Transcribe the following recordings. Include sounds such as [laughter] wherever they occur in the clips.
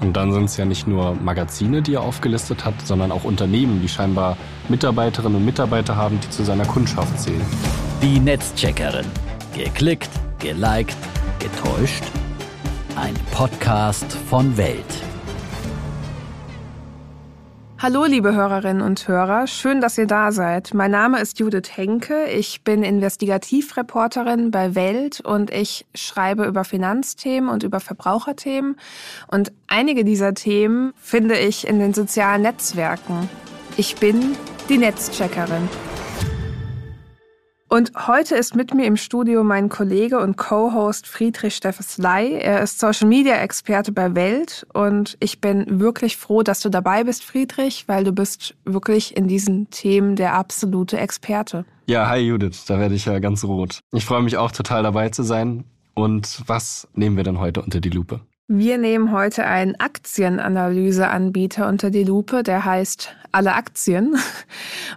Und dann sind es ja nicht nur Magazine, die er aufgelistet hat, sondern auch Unternehmen, die scheinbar Mitarbeiterinnen und Mitarbeiter haben, die zu seiner Kundschaft zählen. Die Netzcheckerin. Geklickt, geliked, getäuscht. Ein Podcast von Welt. Hallo, liebe Hörerinnen und Hörer. Schön, dass ihr da seid. Mein Name ist Judith Henke. Ich bin Investigativreporterin bei Welt und ich schreibe über Finanzthemen und über Verbraucherthemen. Und einige dieser Themen finde ich in den sozialen Netzwerken. Ich bin die Netzcheckerin. Und heute ist mit mir im Studio mein Kollege und Co-Host Friedrich Steffesley. Er ist Social Media Experte bei Welt und ich bin wirklich froh, dass du dabei bist, Friedrich, weil du bist wirklich in diesen Themen der absolute Experte. Ja, hi Judith, da werde ich ja ganz rot. Ich freue mich auch total dabei zu sein. Und was nehmen wir denn heute unter die Lupe? Wir nehmen heute einen Aktienanalyseanbieter unter die Lupe, der heißt Alle Aktien.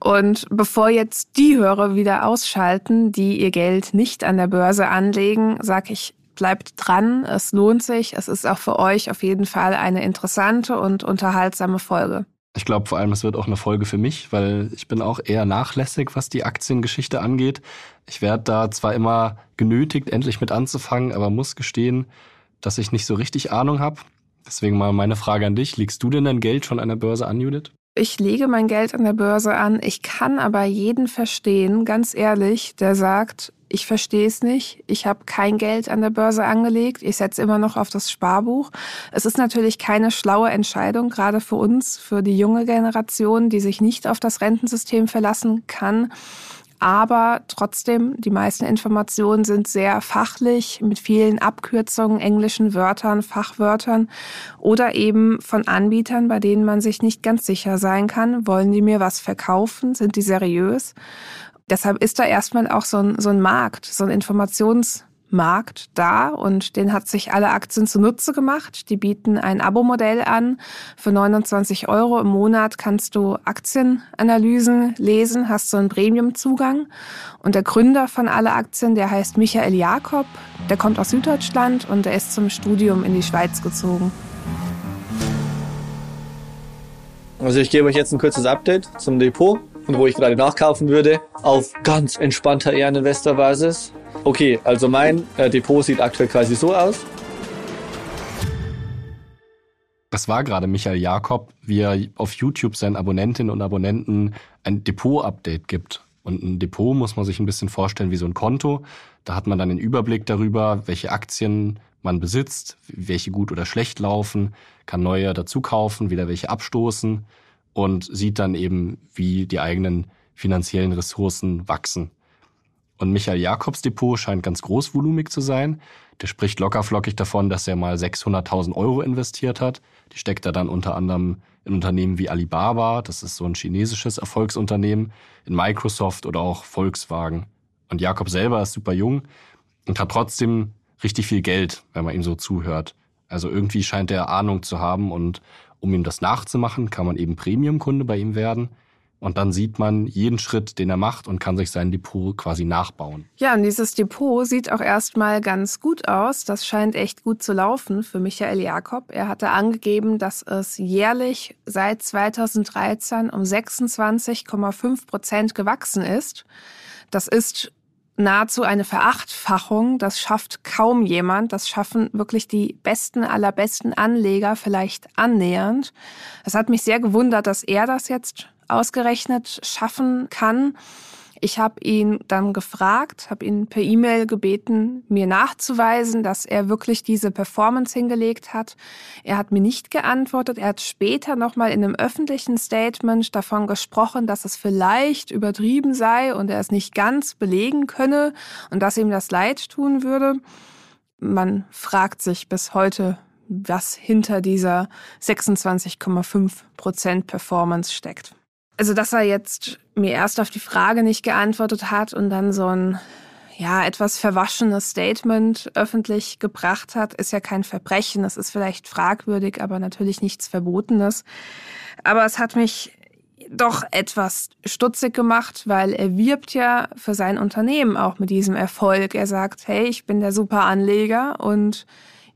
Und bevor jetzt die Hörer wieder ausschalten, die ihr Geld nicht an der Börse anlegen, sage ich, bleibt dran, es lohnt sich, es ist auch für euch auf jeden Fall eine interessante und unterhaltsame Folge. Ich glaube vor allem, es wird auch eine Folge für mich, weil ich bin auch eher nachlässig, was die Aktiengeschichte angeht. Ich werde da zwar immer genötigt, endlich mit anzufangen, aber muss gestehen, dass ich nicht so richtig Ahnung habe. Deswegen mal meine Frage an dich. Legst du denn dein Geld schon an der Börse an, Judith? Ich lege mein Geld an der Börse an. Ich kann aber jeden verstehen, ganz ehrlich, der sagt, ich verstehe es nicht. Ich habe kein Geld an der Börse angelegt. Ich setze immer noch auf das Sparbuch. Es ist natürlich keine schlaue Entscheidung, gerade für uns, für die junge Generation, die sich nicht auf das Rentensystem verlassen kann. Aber trotzdem, die meisten Informationen sind sehr fachlich, mit vielen Abkürzungen, englischen Wörtern, Fachwörtern oder eben von Anbietern, bei denen man sich nicht ganz sicher sein kann, wollen die mir was verkaufen, sind die seriös. Deshalb ist da erstmal auch so ein, so ein Markt, so ein Informations- Markt da und den hat sich alle Aktien zunutze gemacht. Die bieten ein Abo-Modell an. Für 29 Euro im Monat kannst du Aktienanalysen lesen, hast so einen Premium-Zugang. Und der Gründer von alle Aktien, der heißt Michael Jakob, der kommt aus Süddeutschland und der ist zum Studium in die Schweiz gezogen. Also ich gebe euch jetzt ein kurzes Update zum Depot und wo ich gerade nachkaufen würde, auf ganz entspannter Ehreninvestor-Basis. Okay, also mein äh, Depot sieht aktuell quasi so aus. Das war gerade Michael Jakob, wie er auf YouTube seinen Abonnentinnen und Abonnenten ein Depot-Update gibt. Und ein Depot muss man sich ein bisschen vorstellen wie so ein Konto. Da hat man dann einen Überblick darüber, welche Aktien man besitzt, welche gut oder schlecht laufen, kann neue dazu kaufen, wieder welche abstoßen und sieht dann eben, wie die eigenen finanziellen Ressourcen wachsen. Und Michael Jakobs Depot scheint ganz großvolumig zu sein. Der spricht lockerflockig davon, dass er mal 600.000 Euro investiert hat. Die steckt er dann unter anderem in Unternehmen wie Alibaba, das ist so ein chinesisches Erfolgsunternehmen, in Microsoft oder auch Volkswagen. Und Jakob selber ist super jung und hat trotzdem richtig viel Geld, wenn man ihm so zuhört. Also irgendwie scheint er Ahnung zu haben und um ihm das nachzumachen, kann man eben Premium-Kunde bei ihm werden. Und dann sieht man jeden Schritt, den er macht und kann sich sein Depot quasi nachbauen. Ja, und dieses Depot sieht auch erstmal ganz gut aus. Das scheint echt gut zu laufen für Michael Jakob. Er hatte angegeben, dass es jährlich seit 2013 um 26,5 Prozent gewachsen ist. Das ist nahezu eine Verachtfachung. Das schafft kaum jemand. Das schaffen wirklich die besten aller besten Anleger vielleicht annähernd. Es hat mich sehr gewundert, dass er das jetzt ausgerechnet schaffen kann. Ich habe ihn dann gefragt, habe ihn per E-Mail gebeten, mir nachzuweisen, dass er wirklich diese Performance hingelegt hat. Er hat mir nicht geantwortet. Er hat später nochmal in einem öffentlichen Statement davon gesprochen, dass es vielleicht übertrieben sei und er es nicht ganz belegen könne und dass ihm das leid tun würde. Man fragt sich bis heute, was hinter dieser 26,5 Prozent Performance steckt. Also, dass er jetzt mir erst auf die Frage nicht geantwortet hat und dann so ein ja, etwas verwaschenes Statement öffentlich gebracht hat, ist ja kein Verbrechen. Es ist vielleicht fragwürdig, aber natürlich nichts Verbotenes. Aber es hat mich doch etwas stutzig gemacht, weil er wirbt ja für sein Unternehmen auch mit diesem Erfolg. Er sagt, hey, ich bin der super Anleger und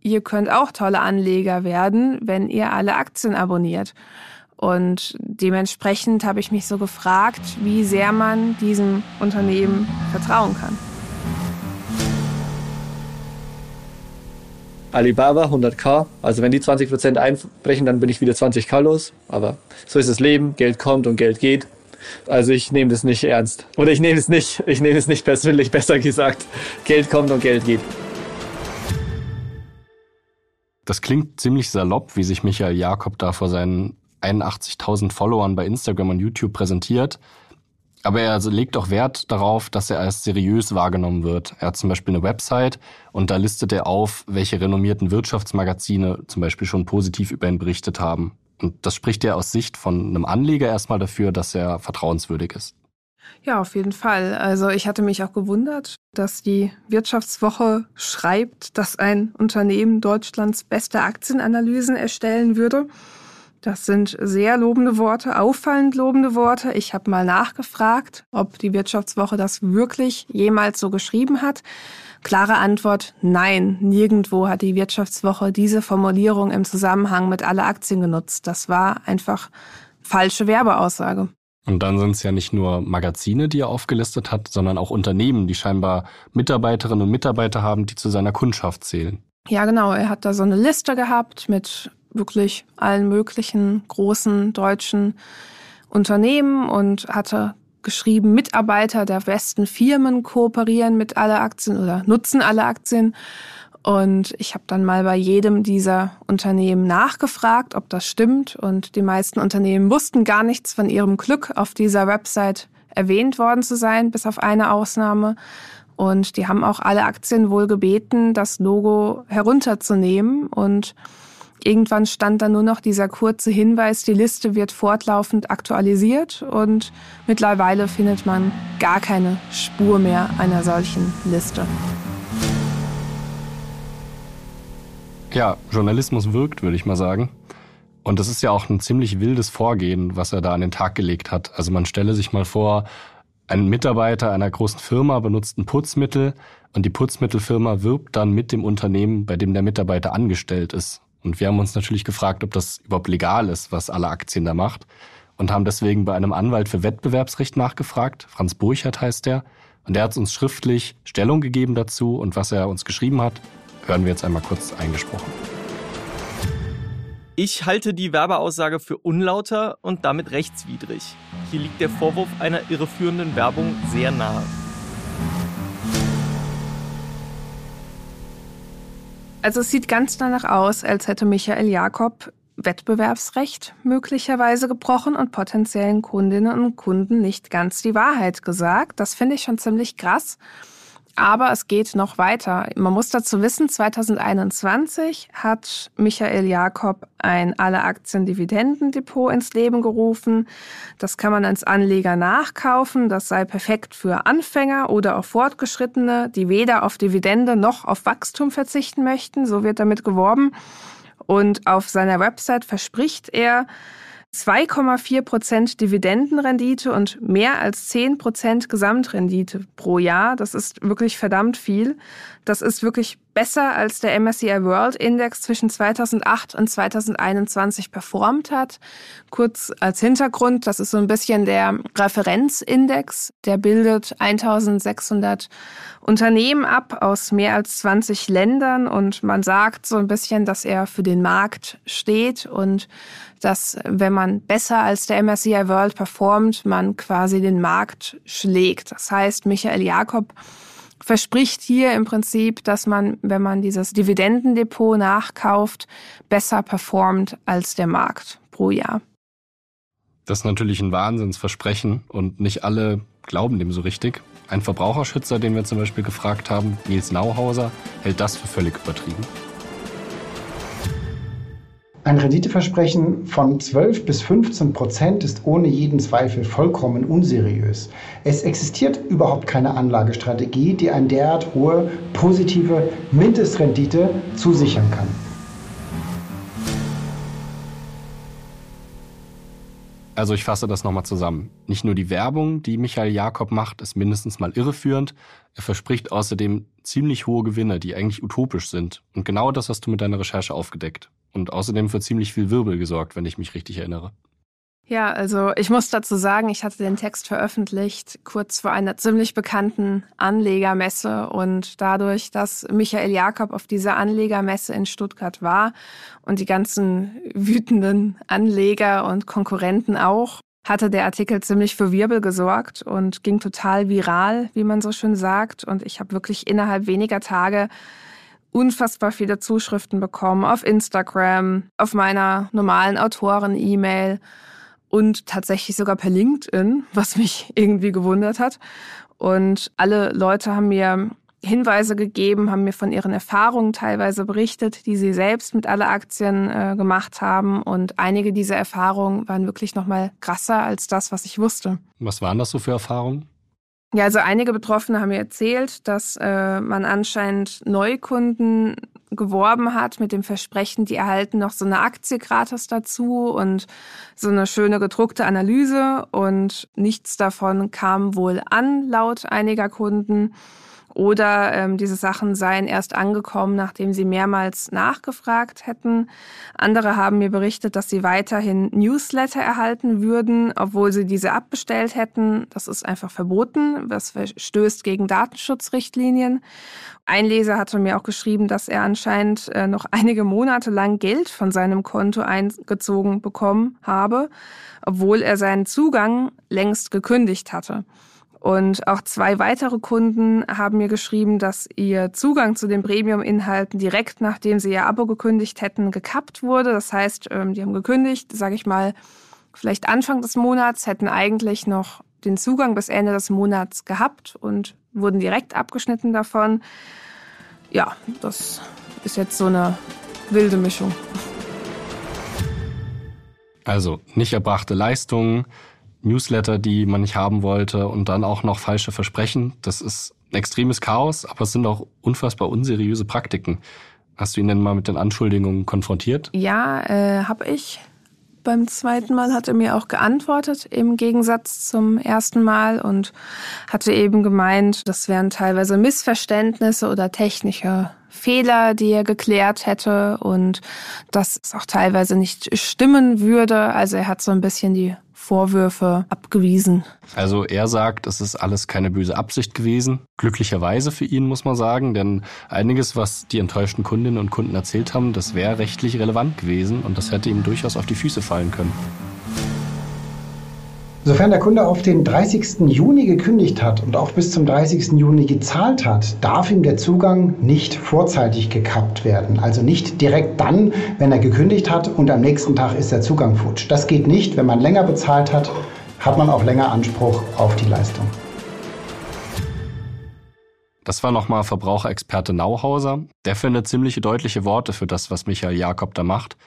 ihr könnt auch tolle Anleger werden, wenn ihr alle Aktien abonniert. Und dementsprechend habe ich mich so gefragt, wie sehr man diesem Unternehmen vertrauen kann. Alibaba 100k, also wenn die 20% einbrechen, dann bin ich wieder 20k los. Aber so ist das Leben, Geld kommt und Geld geht. Also ich nehme das nicht ernst. Oder ich nehme es nicht, ich nehme es nicht persönlich, [laughs] besser gesagt. Geld kommt und Geld geht. Das klingt ziemlich salopp, wie sich Michael Jakob da vor seinen 81.000 Followern bei Instagram und YouTube präsentiert. Aber er legt auch Wert darauf, dass er als seriös wahrgenommen wird. Er hat zum Beispiel eine Website und da listet er auf, welche renommierten Wirtschaftsmagazine zum Beispiel schon positiv über ihn berichtet haben. Und das spricht ja aus Sicht von einem Anleger erstmal dafür, dass er vertrauenswürdig ist. Ja, auf jeden Fall. Also ich hatte mich auch gewundert, dass die Wirtschaftswoche schreibt, dass ein Unternehmen Deutschlands beste Aktienanalysen erstellen würde. Das sind sehr lobende Worte, auffallend lobende Worte. Ich habe mal nachgefragt, ob die Wirtschaftswoche das wirklich jemals so geschrieben hat. Klare Antwort, nein, nirgendwo hat die Wirtschaftswoche diese Formulierung im Zusammenhang mit alle Aktien genutzt. Das war einfach falsche Werbeaussage. Und dann sind es ja nicht nur Magazine, die er aufgelistet hat, sondern auch Unternehmen, die scheinbar Mitarbeiterinnen und Mitarbeiter haben, die zu seiner Kundschaft zählen. Ja, genau. Er hat da so eine Liste gehabt mit wirklich allen möglichen großen deutschen Unternehmen und hatte geschrieben, Mitarbeiter der besten Firmen kooperieren mit alle Aktien oder nutzen alle Aktien. Und ich habe dann mal bei jedem dieser Unternehmen nachgefragt, ob das stimmt. Und die meisten Unternehmen wussten gar nichts von ihrem Glück, auf dieser Website erwähnt worden zu sein, bis auf eine Ausnahme. Und die haben auch alle Aktien wohl gebeten, das Logo herunterzunehmen. Und Irgendwann stand da nur noch dieser kurze Hinweis, die Liste wird fortlaufend aktualisiert und mittlerweile findet man gar keine Spur mehr einer solchen Liste. Ja, Journalismus wirkt, würde ich mal sagen. Und das ist ja auch ein ziemlich wildes Vorgehen, was er da an den Tag gelegt hat. Also man stelle sich mal vor, ein Mitarbeiter einer großen Firma benutzt ein Putzmittel und die Putzmittelfirma wirbt dann mit dem Unternehmen, bei dem der Mitarbeiter angestellt ist. Und wir haben uns natürlich gefragt, ob das überhaupt legal ist, was alle Aktien da macht. Und haben deswegen bei einem Anwalt für Wettbewerbsrecht nachgefragt. Franz Burchert heißt der. Und der hat uns schriftlich Stellung gegeben dazu. Und was er uns geschrieben hat, hören wir jetzt einmal kurz eingesprochen. Ich halte die Werbeaussage für unlauter und damit rechtswidrig. Hier liegt der Vorwurf einer irreführenden Werbung sehr nahe. Also es sieht ganz danach aus, als hätte Michael Jakob Wettbewerbsrecht möglicherweise gebrochen und potenziellen Kundinnen und Kunden nicht ganz die Wahrheit gesagt. Das finde ich schon ziemlich krass. Aber es geht noch weiter. Man muss dazu wissen, 2021 hat Michael Jakob ein Alle-Aktien-Dividendendepot ins Leben gerufen. Das kann man als Anleger nachkaufen. Das sei perfekt für Anfänger oder auch Fortgeschrittene, die weder auf Dividende noch auf Wachstum verzichten möchten. So wird damit geworben. Und auf seiner Website verspricht er, 2,4 Prozent Dividendenrendite und mehr als 10 Prozent Gesamtrendite pro Jahr. Das ist wirklich verdammt viel. Das ist wirklich besser als der MSCI World Index zwischen 2008 und 2021 performt hat. Kurz als Hintergrund, das ist so ein bisschen der Referenzindex. Der bildet 1600 Unternehmen ab aus mehr als 20 Ländern und man sagt so ein bisschen, dass er für den Markt steht und dass wenn man besser als der MSCI World performt, man quasi den Markt schlägt. Das heißt, Michael Jakob verspricht hier im Prinzip, dass man, wenn man dieses Dividendendepot nachkauft, besser performt als der Markt pro Jahr. Das ist natürlich ein Wahnsinnsversprechen und nicht alle glauben dem so richtig. Ein Verbraucherschützer, den wir zum Beispiel gefragt haben, Nils Nauhauser, hält das für völlig übertrieben. Ein Renditeversprechen von 12 bis 15 Prozent ist ohne jeden Zweifel vollkommen unseriös. Es existiert überhaupt keine Anlagestrategie, die eine derart hohe positive Mindestrendite zusichern kann. Also ich fasse das nochmal zusammen. Nicht nur die Werbung, die Michael Jakob macht, ist mindestens mal irreführend. Er verspricht außerdem ziemlich hohe Gewinne, die eigentlich utopisch sind. Und genau das hast du mit deiner Recherche aufgedeckt. Und außerdem für ziemlich viel Wirbel gesorgt, wenn ich mich richtig erinnere. Ja, also ich muss dazu sagen, ich hatte den Text veröffentlicht kurz vor einer ziemlich bekannten Anlegermesse und dadurch, dass Michael Jakob auf dieser Anlegermesse in Stuttgart war und die ganzen wütenden Anleger und Konkurrenten auch, hatte der Artikel ziemlich für Wirbel gesorgt und ging total viral, wie man so schön sagt. Und ich habe wirklich innerhalb weniger Tage unfassbar viele Zuschriften bekommen auf Instagram, auf meiner normalen Autoren-E-Mail und tatsächlich sogar per LinkedIn, was mich [laughs] irgendwie gewundert hat. Und alle Leute haben mir Hinweise gegeben, haben mir von ihren Erfahrungen teilweise berichtet, die sie selbst mit alle Aktien äh, gemacht haben. Und einige dieser Erfahrungen waren wirklich noch mal krasser als das, was ich wusste. Was waren das so für Erfahrungen? Ja, also einige Betroffene haben mir erzählt, dass äh, man anscheinend Neukunden geworben hat mit dem Versprechen, die erhalten noch so eine Aktie gratis dazu und so eine schöne gedruckte Analyse und nichts davon kam wohl an, laut einiger Kunden. Oder ähm, diese Sachen seien erst angekommen, nachdem sie mehrmals nachgefragt hätten. Andere haben mir berichtet, dass sie weiterhin Newsletter erhalten würden, obwohl sie diese abbestellt hätten. Das ist einfach verboten. Das verstößt gegen Datenschutzrichtlinien. Ein Leser hatte mir auch geschrieben, dass er anscheinend äh, noch einige Monate lang Geld von seinem Konto eingezogen bekommen habe, obwohl er seinen Zugang längst gekündigt hatte. Und auch zwei weitere Kunden haben mir geschrieben, dass ihr Zugang zu den Premium-Inhalten direkt nachdem sie ihr Abo gekündigt hätten, gekappt wurde. Das heißt, ähm, die haben gekündigt, sage ich mal, vielleicht Anfang des Monats, hätten eigentlich noch den Zugang bis Ende des Monats gehabt und wurden direkt abgeschnitten davon. Ja, das ist jetzt so eine wilde Mischung. Also nicht erbrachte Leistungen, Newsletter, die man nicht haben wollte und dann auch noch falsche Versprechen. Das ist ein extremes Chaos, aber es sind auch unfassbar unseriöse Praktiken. Hast du ihn denn mal mit den Anschuldigungen konfrontiert? Ja, äh, habe ich. Beim zweiten Mal hat er mir auch geantwortet, im Gegensatz zum ersten Mal und hatte eben gemeint, das wären teilweise Missverständnisse oder technische Fehler, die er geklärt hätte und dass es auch teilweise nicht stimmen würde. Also er hat so ein bisschen die Vorwürfe abgewiesen. Also er sagt, es ist alles keine böse Absicht gewesen. Glücklicherweise für ihn, muss man sagen, denn einiges, was die enttäuschten Kundinnen und Kunden erzählt haben, das wäre rechtlich relevant gewesen und das hätte ihm durchaus auf die Füße fallen können. Sofern der Kunde auf den 30. Juni gekündigt hat und auch bis zum 30. Juni gezahlt hat, darf ihm der Zugang nicht vorzeitig gekappt werden. Also nicht direkt dann, wenn er gekündigt hat und am nächsten Tag ist der Zugang futsch. Das geht nicht. Wenn man länger bezahlt hat, hat man auch länger Anspruch auf die Leistung. Das war nochmal Verbraucherexperte Nauhauser. Der findet ziemlich deutliche Worte für das, was Michael Jakob da macht.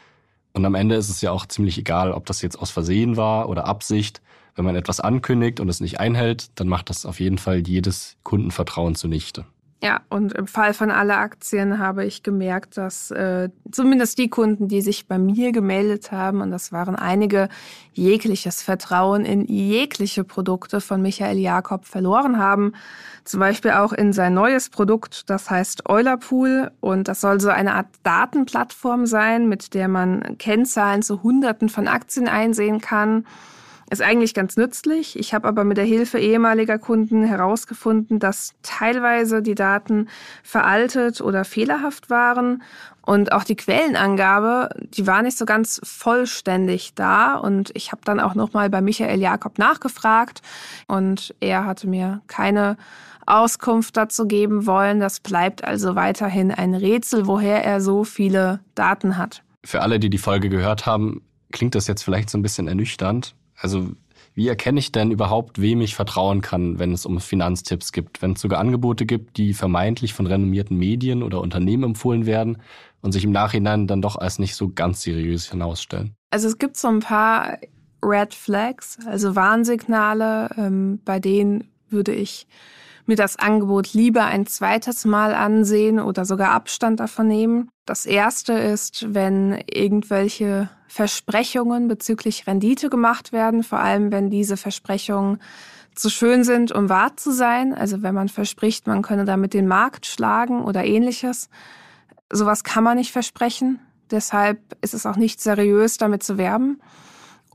Und am Ende ist es ja auch ziemlich egal, ob das jetzt aus Versehen war oder Absicht. Wenn man etwas ankündigt und es nicht einhält, dann macht das auf jeden Fall jedes Kundenvertrauen zunichte. Ja, und im Fall von aller Aktien habe ich gemerkt, dass äh, zumindest die Kunden, die sich bei mir gemeldet haben, und das waren einige, jegliches Vertrauen in jegliche Produkte von Michael Jakob verloren haben. Zum Beispiel auch in sein neues Produkt, das heißt Eulerpool. Und das soll so eine Art Datenplattform sein, mit der man Kennzahlen zu Hunderten von Aktien einsehen kann ist eigentlich ganz nützlich. Ich habe aber mit der Hilfe ehemaliger Kunden herausgefunden, dass teilweise die Daten veraltet oder fehlerhaft waren und auch die Quellenangabe, die war nicht so ganz vollständig da. Und ich habe dann auch nochmal bei Michael Jakob nachgefragt und er hatte mir keine Auskunft dazu geben wollen. Das bleibt also weiterhin ein Rätsel, woher er so viele Daten hat. Für alle, die die Folge gehört haben, klingt das jetzt vielleicht so ein bisschen ernüchternd. Also wie erkenne ich denn überhaupt, wem ich vertrauen kann, wenn es um Finanztipps gibt, wenn es sogar Angebote gibt, die vermeintlich von renommierten Medien oder Unternehmen empfohlen werden und sich im Nachhinein dann doch als nicht so ganz seriös hinausstellen? Also es gibt so ein paar Red Flags, also Warnsignale, ähm, bei denen würde ich mir das Angebot lieber ein zweites Mal ansehen oder sogar Abstand davon nehmen. Das erste ist, wenn irgendwelche Versprechungen bezüglich Rendite gemacht werden, vor allem wenn diese Versprechungen zu schön sind, um wahr zu sein. Also wenn man verspricht, man könne damit den Markt schlagen oder ähnliches. Sowas kann man nicht versprechen. Deshalb ist es auch nicht seriös, damit zu werben.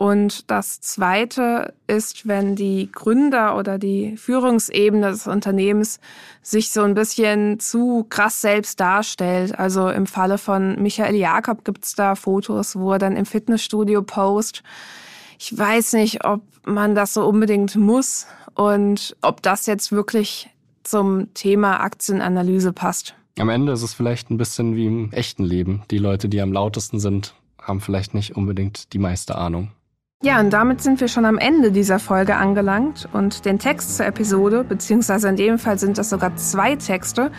Und das Zweite ist, wenn die Gründer oder die Führungsebene des Unternehmens sich so ein bisschen zu krass selbst darstellt. Also im Falle von Michael Jakob gibt's da Fotos, wo er dann im Fitnessstudio post. Ich weiß nicht, ob man das so unbedingt muss und ob das jetzt wirklich zum Thema Aktienanalyse passt. Am Ende ist es vielleicht ein bisschen wie im echten Leben. Die Leute, die am lautesten sind, haben vielleicht nicht unbedingt die meiste Ahnung. Ja, und damit sind wir schon am Ende dieser Folge angelangt und den Text zur Episode, beziehungsweise in dem Fall sind das sogar zwei Texte,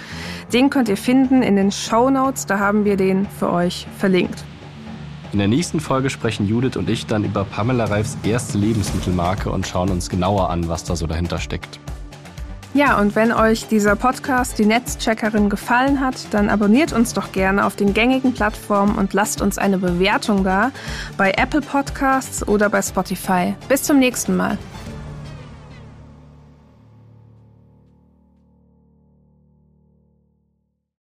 den könnt ihr finden in den Show Notes, da haben wir den für euch verlinkt. In der nächsten Folge sprechen Judith und ich dann über Pamela Reifs erste Lebensmittelmarke und schauen uns genauer an, was da so dahinter steckt. Ja, und wenn euch dieser Podcast, die Netzcheckerin, gefallen hat, dann abonniert uns doch gerne auf den gängigen Plattformen und lasst uns eine Bewertung da bei Apple Podcasts oder bei Spotify. Bis zum nächsten Mal.